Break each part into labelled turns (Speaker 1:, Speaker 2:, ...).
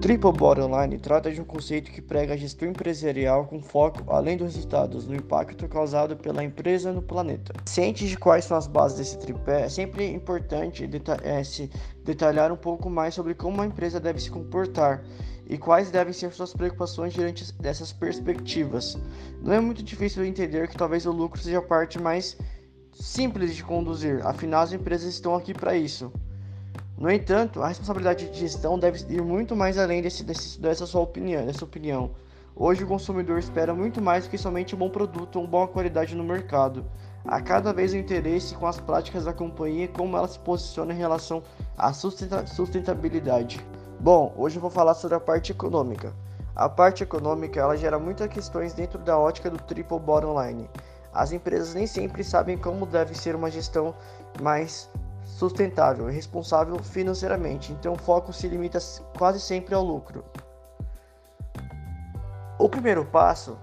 Speaker 1: Triple Bottom Line trata de um conceito que prega a gestão empresarial com foco, além dos resultados, no impacto causado pela empresa no planeta. Ciente de quais são as bases desse tripé, é sempre importante deta é, se detalhar um pouco mais sobre como uma empresa deve se comportar e quais devem ser suas preocupações diante dessas perspectivas. Não é muito difícil entender que talvez o lucro seja a parte mais simples de conduzir, afinal as empresas estão aqui para isso. No entanto, a responsabilidade de gestão deve ir muito mais além desse, desse, dessa sua opinião, dessa opinião. Hoje o consumidor espera muito mais do que somente um bom produto ou uma boa qualidade no mercado. Há cada vez o interesse com as práticas da companhia e como ela se posiciona em relação à sustentabilidade. Bom, hoje eu vou falar sobre a parte econômica. A parte econômica ela gera muitas questões dentro da ótica do triple bottom line. As empresas nem sempre sabem como deve ser uma gestão mais sustentável e responsável financeiramente, então o foco se limita quase sempre ao lucro. O primeiro passo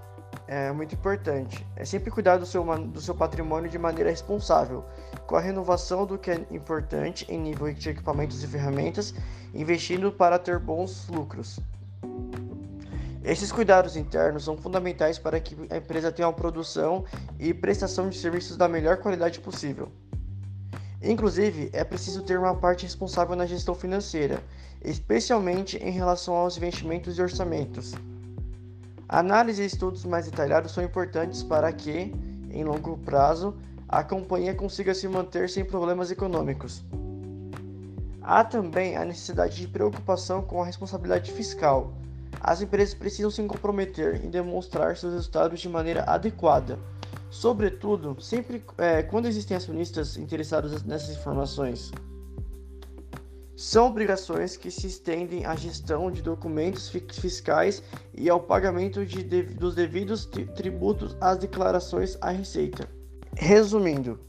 Speaker 1: é muito importante, é sempre cuidar do seu, do seu patrimônio de maneira responsável, com a renovação do que é importante em nível de equipamentos e ferramentas, investindo para ter bons lucros. Esses cuidados internos são fundamentais para que a empresa tenha uma produção e prestação de serviços da melhor qualidade possível. Inclusive, é preciso ter uma parte responsável na gestão financeira, especialmente em relação aos investimentos e orçamentos. Análise e estudos mais detalhados são importantes para que, em longo prazo, a companhia consiga se manter sem problemas econômicos. Há também a necessidade de preocupação com a responsabilidade fiscal. As empresas precisam se comprometer em demonstrar seus resultados de maneira adequada Sobretudo, sempre é, quando existem acionistas interessados nessas informações. São obrigações que se estendem à gestão de documentos fiscais e ao pagamento de, de, dos devidos tributos às declarações à Receita. Resumindo,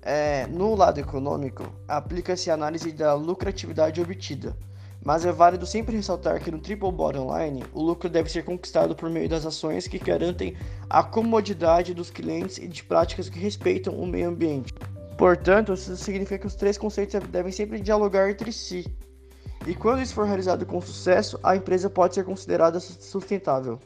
Speaker 1: é, no lado econômico, aplica-se a análise da lucratividade obtida mas é válido sempre ressaltar que no Triple Bottom Line, o lucro deve ser conquistado por meio das ações que garantem a comodidade dos clientes e de práticas que respeitam o meio ambiente. Portanto, isso significa que os três conceitos devem sempre dialogar entre si. E quando isso for realizado com sucesso, a empresa pode ser considerada sustentável.